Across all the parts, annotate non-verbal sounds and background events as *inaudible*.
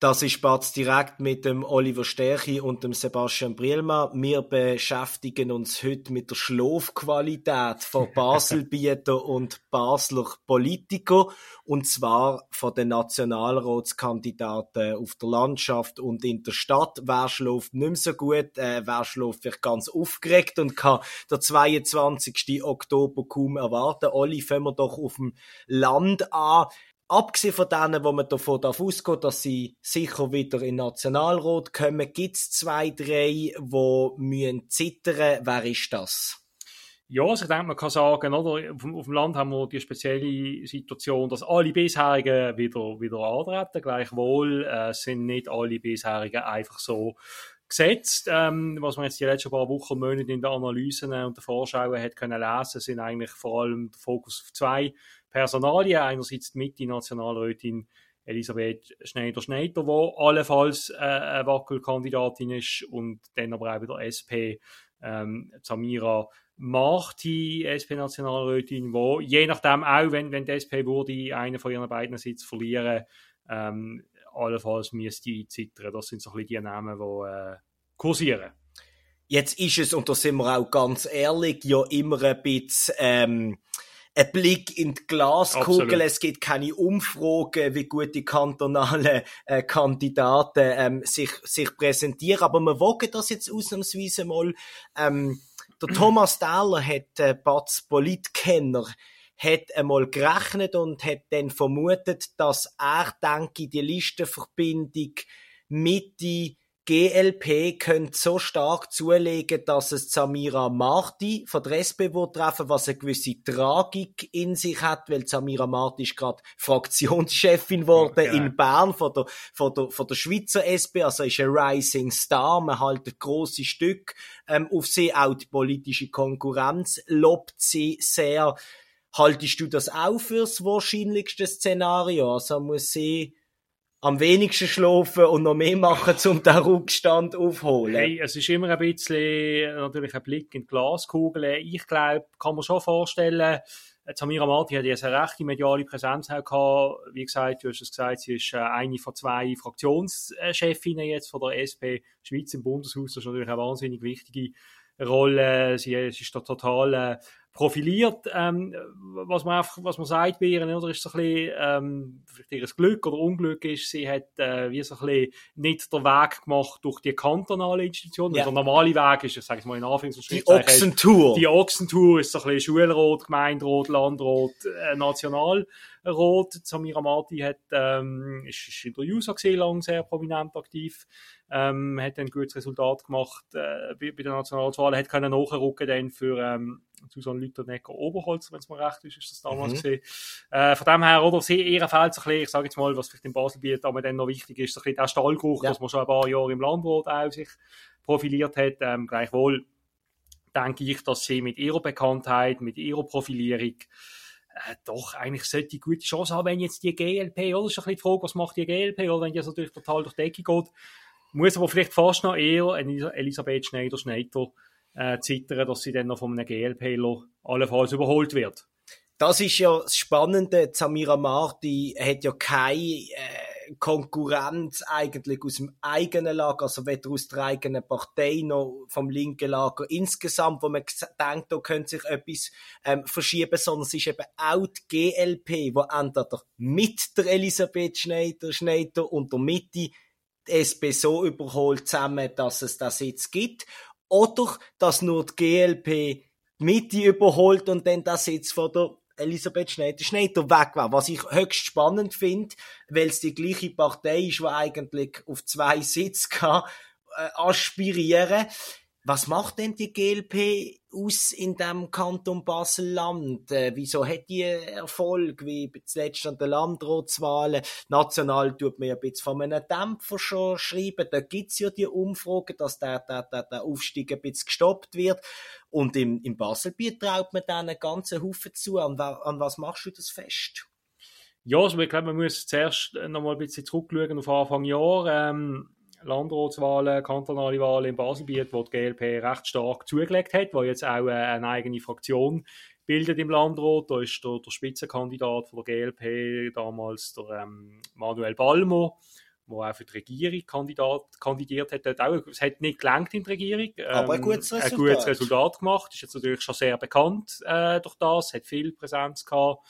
Das ist Batz direkt mit dem Oliver Sterchi und dem Sebastian Brielma. Wir beschäftigen uns heute mit der Schlafqualität von *laughs* Baselbieter und Basler Politiker und zwar von den Nationalratskandidaten auf der Landschaft und in der Stadt. Wer schläft nicht mehr so gut, äh, wer schläft vielleicht ganz aufgeregt und kann der 22. Oktober kaum erwarten. Olli, fangen wir doch auf dem Land an abgesehen von denen, wo man davon ausgeht, dass sie sicher wieder in Nationalrat kommen, gibt es zwei, drei, die müssen zittern. Wer ist das? Ja, also ich denke, man kann sagen, oder, auf, auf, dem Land haben wir die spezielle Situation, dass alle bisherigen wieder, wieder antreten. Gleichwohl äh, sind nicht alle bisherigen einfach so gesetzt. Ähm, was man jetzt die letzten paar Wochen und Monate in den Analysen und den Vorschauen hat können lesen, sind eigentlich vor allem der Fokus auf zwei Personalien. Einerseits die Mitte-Nationalrätin Elisabeth Schneider-Schneider, die allenfalls äh, eine Wackelkandidatin ist und dann aber auch wieder SP ähm, Samira Marti, SP-Nationalrätin, wo je nachdem auch, wenn, wenn die SP würde einen von ihren beiden Sitz verlieren, ähm, allenfalls müsste zittern. Das sind so ein bisschen die Namen, die äh, kursieren. Jetzt ist es, und da sind wir auch ganz ehrlich, ja immer ein bisschen ähm, ein Blick in die Glaskugel. Absolut. Es gibt keine Umfragen, wie gut die kantonalen äh, Kandidaten ähm, sich, sich präsentieren. Aber wir wogen das jetzt ausnahmsweise mal. Ähm, der Thomas Dahler hat, äh, Batz Politkenner, hat einmal gerechnet und hat dann vermutet, dass er, denke die Listenverbindung Mitte GLP könnte so stark zulegen, dass es Samira Marti von der SP treffen was eine gewisse Tragik in sich hat, weil Samira Marti ist gerade Fraktionschefin geworden okay. in Bern von der, von, der, von der Schweizer SP, also ist ein Rising Star, man hält ein grosses Stück ähm, auf sie, auch die politische Konkurrenz lobt sie sehr. Haltest du das auch fürs wahrscheinlichste Szenario? Also muss sie am wenigsten schlafen und noch mehr machen, um den Rückstand aufzuholen? Hey, es ist immer ein bisschen natürlich ein Blick in die Glaskugel. Ich glaube, kann man schon vorstellen, Samira Marti hat jetzt eine rechte mediale Präsenz gehabt. Wie gesagt, du hast es gesagt, sie ist äh, eine von zwei Fraktionschefinnen jetzt von der SP Schweiz im Bundeshaus. Das ist natürlich eine wahnsinnig wichtige Rolle. Sie, sie ist da total äh, profiliert, ähm, was man einfach, was man sagt bei ihr, oder ist so ein bisschen, ähm, vielleicht ihr Glück oder Unglück ist, sie hat, äh, wie so ein bisschen nicht den Weg gemacht durch die kantonale Institution. Ja. Der normale Weg ist, ich sage es mal in Anführungszeichen. Die Ochsentour. Die Ochsentour ist so ein bisschen Schulrot, Gemeinderat, Landrat, äh, Nationalrat. Samira Mati hat, ähm, ist, ist in der USA gesehen lang sehr prominent aktiv ähm, hat ein gutes Resultat gemacht äh, bei, bei der Nationalwahl, hat können nachrücken dann für ähm, Susanne Lüthernecker Oberholz, wenn es mir recht ist, ist das damals mhm. gesehen. Äh, von dem her, oder, sie, ihr fehlt so ein bisschen, ich sage jetzt mal, was vielleicht in Basel bietet, aber dann noch wichtig ist, so ein bisschen der Stallgeruch, ja. dass man schon ein paar Jahre im Landrat auch sich profiliert hat, ähm, gleichwohl denke ich, dass sie mit ihrer Bekanntheit, mit ihrer Profilierung äh, doch eigentlich sollte gute Chance haben, wenn jetzt die GLP, oder? Das ist ein bisschen die Frage, was macht die GLP, oder wenn die natürlich total durch die Decke geht, muss aber vielleicht fast noch eher Elisabeth Schneider-Schneider äh, zittern, dass sie dann noch von einem GLPler allenfalls überholt wird. Das ist ja das Spannende. Samira Marti hat ja keine äh, Konkurrenz eigentlich aus dem eigenen Lager, also weder aus der eigenen Partei noch vom linken Lager insgesamt, wo man denkt, da könnte sich etwas ähm, verschieben, sondern es ist eben auch die GLP, wo entweder mit der Elisabeth Schneider, Schneider und der Mitte die SP so überholt zusammen, dass es das jetzt gibt. Oder dass nur die GLP Mitte überholt und dann das jetzt von der Elisabeth Schneider, Schneider weg war. Was ich höchst spannend finde, weil es die gleiche Partei ist, die eigentlich auf zwei Sitze kann, äh, aspirieren. Was macht denn die GLP aus in dem Kanton Basel-Land? Äh, wieso hat die Erfolg, wie zuletzt an den Landratswahlen? National tut man ja ein bisschen von einem Dämpfer schon schreiben. Da gibt's ja die Umfragen, dass der, der, der, der Aufstieg ein bisschen gestoppt wird. Und im, im Baselbiet traut man dann einen ganzen Haufen zu. An, an was machst du das fest? Ja, also ich glaube, man muss zuerst noch mal ein bisschen zurückschauen auf Anfang Jahr. Ähm, Landratswahlen, kantonale Wahlen im Baselbiet, wo die GLP recht stark zugelegt hat, wo jetzt auch eine eigene Fraktion bildet im Landrat. Da ist der, der Spitzenkandidat von der GLP damals der ähm, Manuel Balmo, der auch für die Regierung Kandidat, kandidiert hat. Auch, es hat nicht gelangt in der Regierung. Ähm, Aber ein gutes Resultat. Ein gutes Resultat gemacht. Ist jetzt natürlich schon sehr bekannt äh, durch das, hat viel Präsenz gehabt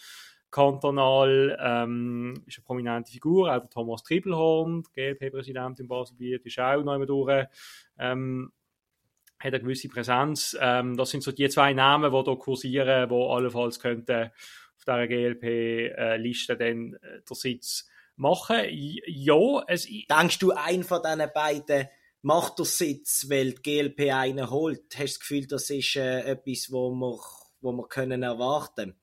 kantonal ähm, ist eine prominente Figur, auch der Thomas Triebelhorn, GLP-Präsident in Baselbiet, ist auch noch einmal durch, ähm, hat eine gewisse Präsenz. Ähm, das sind so die zwei Namen, die hier kursieren, die allenfalls könnten auf dieser GLP-Liste dann äh, den Sitz machen. Ja, es... Denkst du, ein von diesen beiden macht den Sitz, weil die GLP einen holt? Hast du das Gefühl, das ist äh, etwas, wo wir, wo wir können erwarten können?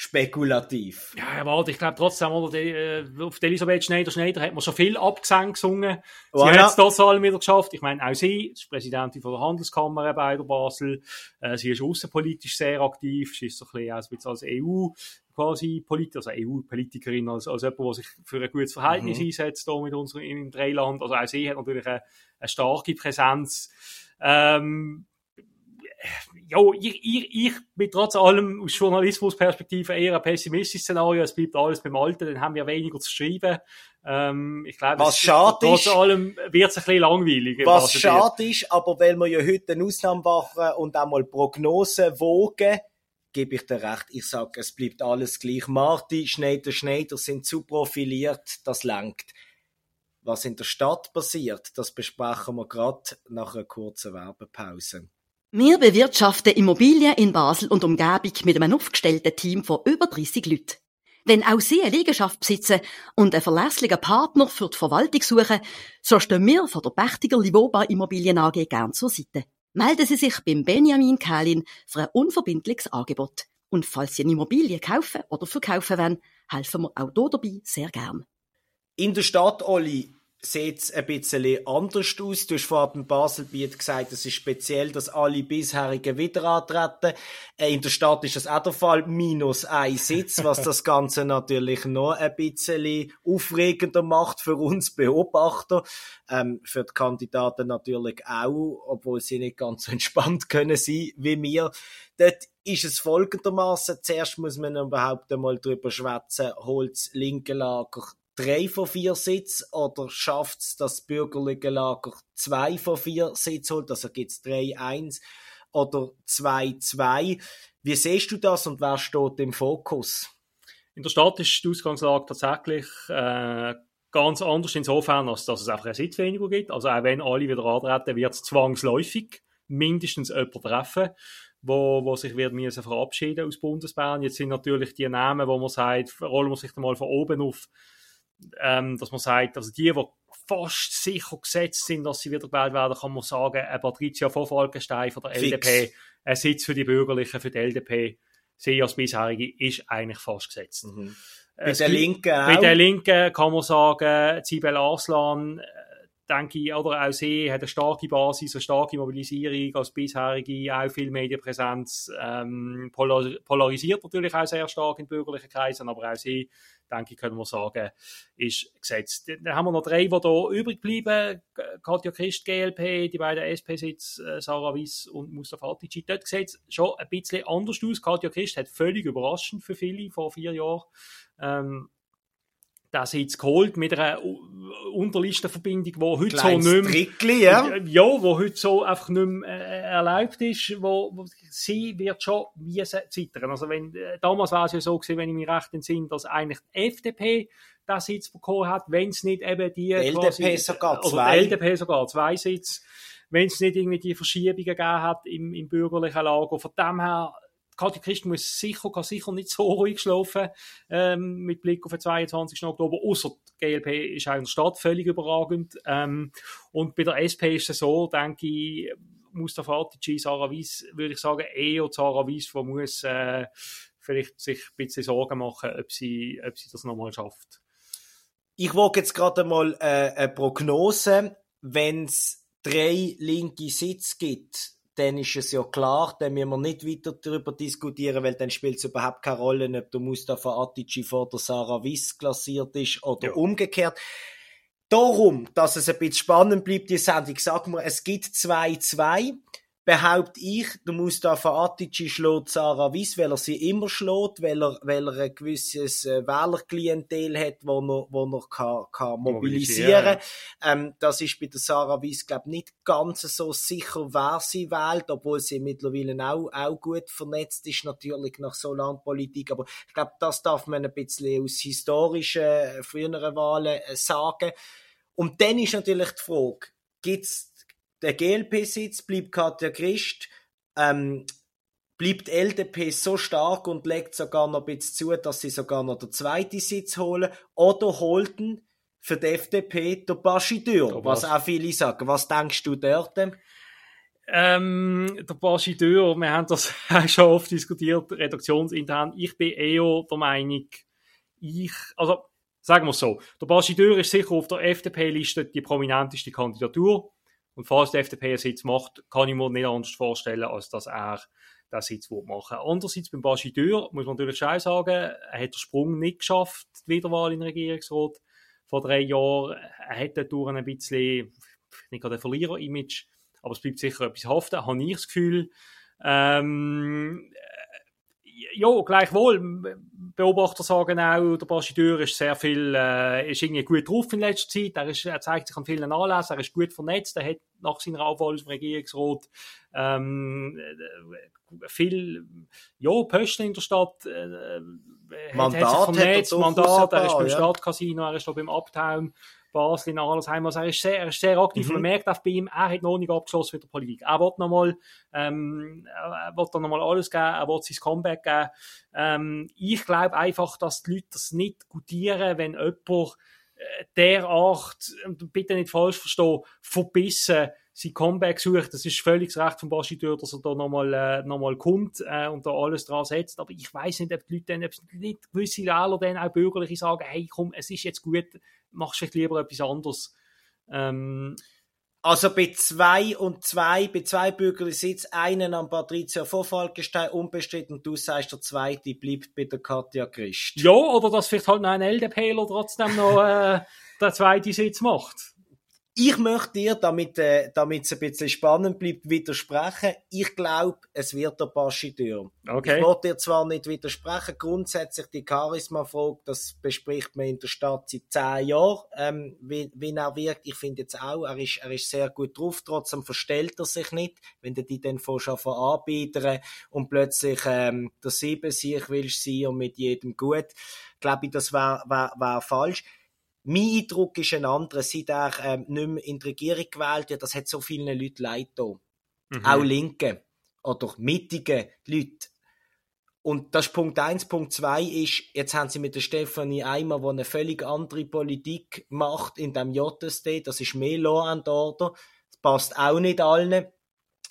Spekulativ. Ja, warte, ich glaube trotzdem, oder, die, äh, auf Elisabeth Schneider-Schneider hat man schon viel Abgesang gesungen. Sie voilà. hat es trotzdem wieder geschafft. Ich meine, auch sie ist Präsidentin von der Handelskammer bei der Basel. Äh, sie ist außenpolitisch sehr aktiv. Sie ist so ein bisschen als EU quasi Politiker, also EU-Politikerin, als, als jemand, der sich für ein gutes Verhältnis mhm. einsetzt hier mit unserem, im Dreiland. Also auch sie hat natürlich eine, eine starke Präsenz. Ähm, ja, ich, ich, ich bin trotz allem aus Journalismusperspektive eher ein pessimistisches Szenario. Es bleibt alles beim Alten, dann haben wir weniger zu schreiben. Ähm, ich glaube, was schade trotz ist, allem wird es ein bisschen langweilig. Was schade ist, aber weil wir ja heute eine Ausnahme machen und einmal Prognosen wogen, gebe ich dir recht. Ich sage, es bleibt alles gleich. Marti, Schneider, Schneider sind zu profiliert, das langt. Was in der Stadt passiert, das besprechen wir gerade nach einer kurzen Werbepause. Wir bewirtschaften Immobilien in Basel und Umgebung mit einem aufgestellten Team von über 30 Leuten. Wenn auch Sie eine Liegenschaft besitzen und einen verlässlichen Partner für die Verwaltung suchen, so stehen wir von der Pächtiger Livoba Immobilien AG gern zur Seite. Melden Sie sich beim Benjamin Kählin für ein unverbindliches Angebot. Und falls Sie eine Immobilie kaufen oder verkaufen wollen, helfen wir auch hier dabei sehr gern. In der Stadt, Olli, sieht es ein bisschen anders aus. Du hast vorhin Baselbiet gesagt, es ist speziell, dass alle bisherigen wieder antreten. Äh, in der Stadt ist das auch der Fall, minus ein Sitz, was *laughs* das Ganze natürlich noch ein bisschen aufregender macht für uns Beobachter, ähm, für die Kandidaten natürlich auch, obwohl sie nicht ganz so entspannt können sein wie wir. Dort ist es folgendermaßen: Zuerst muss man überhaupt einmal drüber schwätzen, holt das linke Lager drei von vier Sitzen oder schafft es das bürgerliche Lager zwei von vier Sitzen holt, also gibt es drei, eins oder zwei, zwei. Wie siehst du das und wer steht im Fokus? In der Stadt ist die Ausgangslage tatsächlich äh, ganz anders insofern, als dass es einfach einen Sitz weniger gibt. Also auch wenn alle wieder antreten, wird es zwangsläufig mindestens jemand treffen, wo, wo sich wird müssen verabschieden aus Bundesbahn. Jetzt sind natürlich die Namen, wo man sagt, rollen wir sich mal von oben auf ähm, dass man sagt, also die, die fast sicher gesetzt sind, dass sie wieder gewählt werden, kann man sagen, äh, Patricia von Falkenstein von der Fix. LDP, ein Sitz für die Bürgerlichen, für die LDP, sie als bisherige, ist eigentlich fast gesetzt. Mhm. Bei der Linken auch. Bei der Linken kann man sagen, Sibel Arslan, äh, denke ich, oder auch sie hat eine starke Basis, eine starke Mobilisierung als bisherige, auch viel Medienpräsenz, ähm, polarisiert natürlich auch sehr stark in bürgerlichen Kreisen, aber auch sie denke ich, können wir sagen, ist gesetzt. Dann haben wir noch drei, die hier übrig bleiben. Katja Christ, GLP, die beiden SP-Sitz, äh, Sarah Wiss und Mustafa Atici. Dort sieht es schon ein bisschen anders aus. Katja Christ hat völlig überraschend für viele vor vier Jahren ähm, das jetzt geholt mit einer Unterlistenverbindung, die heute Kleines so nicht mehr, Trickli, ja? ja, wo heute so einfach nicht mehr äh, erlaubt ist, wo, wo sie wird schon wie zittern. Also wenn, äh, damals war es ja so gewesen, wenn ich mich recht entsinne, dass eigentlich die FDP das Sitz bekommen hat, wenn es nicht eben die, die LDP quasi, sogar zwei. LDP sogar zwei Sitz, wenn es nicht irgendwie die Verschiebungen gegeben hat im, im bürgerlichen Lager. Von dem her Katja Christ muss sicher, kann sicher nicht so ruhig schlafen, ähm, mit Blick auf den 22. Oktober, außer die GLP ist auch in der Stadt völlig überragend. Ähm, und bei der SP ist es so, denke ich, Mustafa Atici, Sarah Weiss, würde ich sagen, eher Sarah Weiss, die muss äh, vielleicht sich ein bisschen Sorgen machen, ob sie, ob sie das nochmal schafft. Ich wage jetzt gerade mal äh, eine Prognose, wenn es drei linke Sitze gibt, dann ist es ja klar, dann müssen wir nicht weiter darüber diskutieren, weil dann spielt es überhaupt keine Rolle, ob der Mustafa Atici vor der Sarah Wiss klassiert ist oder ja. umgekehrt. Darum, dass es ein bisschen spannend bleibt, die Sendung, sagen wir, es gibt 2-2 behaupte ich, der Mustafa Atici schlägt Sarah Weiss, weil er sie immer schlägt, weil er, weil er ein gewisses äh, Wählerklientel hat, wo er, wo er kann, kann mobilisieren kann. Ähm, das ist bei der Sarah Weiss, glaube ich, nicht ganz so sicher, wer sie wählt, obwohl sie mittlerweile auch, auch gut vernetzt ist, natürlich nach so langer Politik. Aber ich glaube, das darf man ein bisschen aus historischen, äh, früheren Wahlen äh, sagen. Und dann ist natürlich die Frage, gibt's der GLP-Sitz bleibt Katja Christ, ähm, bleibt LDP so stark und legt sogar noch ein bisschen zu, dass sie sogar noch den zweiten Sitz holen, oder holten für die FDP der Bastideur, was auch viele sagen. Was denkst du dort? Ähm, der Bastideur, wir haben das *laughs* schon oft diskutiert, redaktionsintern. Ich bin eher der Meinung, ich, also, sagen wir so, der Bastideur ist sicher auf der FDP-Liste die prominenteste Kandidatur. Und falls die FDP einen Sitz macht, kann ich mir nicht anders vorstellen, als dass er den Sitz machen will. Andererseits beim Bastideur muss man natürlich schon sagen, er hat den Sprung nicht geschafft, die Wiederwahl in den Regierungsrat vor drei Jahren. Er hat dadurch ein bisschen, nicht gerade ein Verlierer-Image, aber es bleibt sicher etwas haften, habe ich das Gefühl. Ähm, ja, gleichwohl. Beobachter sagen auch, der Bastideur ist sehr viel, äh, ist irgendwie gut drauf in letzter Zeit. Er, ist, er zeigt sich an vielen Anlässen, er ist gut vernetzt, er hat nach seiner Aufwahl als Regierungsrat ähm, äh, viel, ja, Posten in der Stadt, äh, Mandat hat, hat vernetzt, Mandat, er ist beim ja. Stadtcasino, er ist da beim Uptown. Basel in Arlesheim. Also er ist sehr, er ist sehr aktiv. Mhm. Man merkt auch bei ihm, er hat noch nicht abgeschlossen mit der Politik. Er wird nochmal, ähm, er wird dann nochmal alles geben, er wird sein Comeback geben. Ähm, ich glaube einfach, dass die Leute das nicht gutieren, wenn jemand äh, derart, bitte nicht falsch verstehen, verbissen sein Comeback sucht. Das ist völlig das Recht vom Bastideur, dass er da nochmal äh, noch kommt äh, und da alles dran setzt. Aber ich weiß nicht, ob die Leute dann, ob nicht gewisse Wähler dann auch bürgerliche sagen, hey komm, es ist jetzt gut, machst vielleicht lieber etwas anderes. Ähm, also bei zwei und zwei, bei zwei Bürgerlichen Sitz, einen an Patricia Vorfalkenstein unbestritten, du sagst, der zweite bleibt bei der Katja Christ. Ja, oder dass vielleicht halt noch ein LDPler trotzdem noch äh, der zweite Sitz macht. Ich möchte dir, damit äh, damit es ein bisschen spannend bleibt, widersprechen. Ich glaube, es wird der Bastideur. Okay. Ich wollte dir zwar nicht widersprechen, grundsätzlich die Charisma-Frage, das bespricht man in der Stadt seit zehn Jahren, ähm, wie, wie er wirkt. Ich finde jetzt auch, er ist, er ist sehr gut drauf, trotzdem verstellt er sich nicht, wenn du die dann von anbieten und plötzlich ähm, der Sieben sich willst sein und mit jedem gut. Glaube ich, das wäre wär, wär falsch. Mein Eindruck ist ein anderer, seit er ähm, nicht mehr in die Regierung gewählt wird, das hat so vielen Leuten leid. Mhm. Auch Linke oder mittige Leute. Und das ist Punkt eins. Punkt zwei ist, jetzt haben sie mit der Stefanie Eimer, die eine völlig andere Politik macht in dem JSD, das ist mehr Law and Order, das passt auch nicht allen.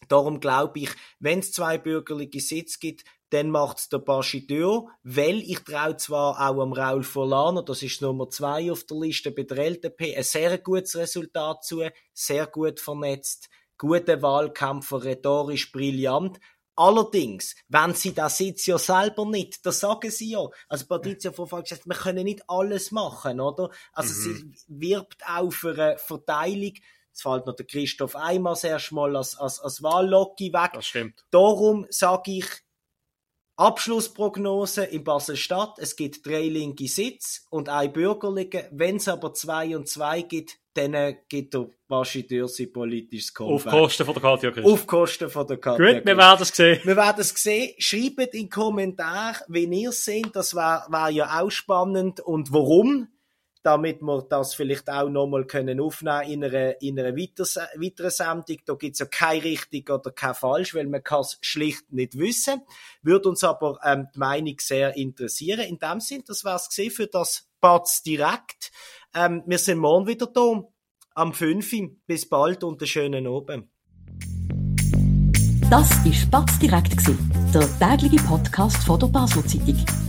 Darum glaube ich, wenn es zwei bürgerliche Sitze gibt, dann macht's der Bastideur, weil ich traue zwar auch am Raul Forlaner, das ist Nummer zwei auf der Liste bei der LDP, ein sehr gutes Resultat zu, sehr gut vernetzt, gute Wahlkämpfer, rhetorisch brillant. Allerdings, wenn sie das Sitz ja selber nicht, das sagen sie ja. Also Patricia Vorfall gesagt, wir können nicht alles machen, oder? Also mhm. sie wirbt auch für eine Verteilung. Es fällt noch der Christoph Eimers erstmal als, als, als Wahllocki weg. Das stimmt. Darum sage ich, Abschlussprognose in Basel-Stadt. Es gibt drei linke Sitze und ein bürgerliche. Wenn es aber zwei und zwei gibt, dann gibt der Bastideur sein politisches Comeback. Auf Kosten von der Katja Christ. Auf Kosten von der Katja Gut, wir werden es sehen. Wir werden es sehen. Schreibt in den Kommentaren, wie ihr es seht. Das wäre wär ja auch spannend. Und warum? Damit wir das vielleicht auch nochmal können aufnehmen in einer, in einer weiteren Sendung. Da gibt's ja kein richtig oder kein falsch, weil man kann es schlicht nicht wissen. Würde uns aber ähm, die Meinung sehr interessieren. In dem Sinn, das war's gesehen für das Batz direkt. Ähm, wir sind morgen wieder da am 5. Bis bald und einen schönen Abend. Das war Batz direkt, der tägliche Podcast von der Basel Zeitung.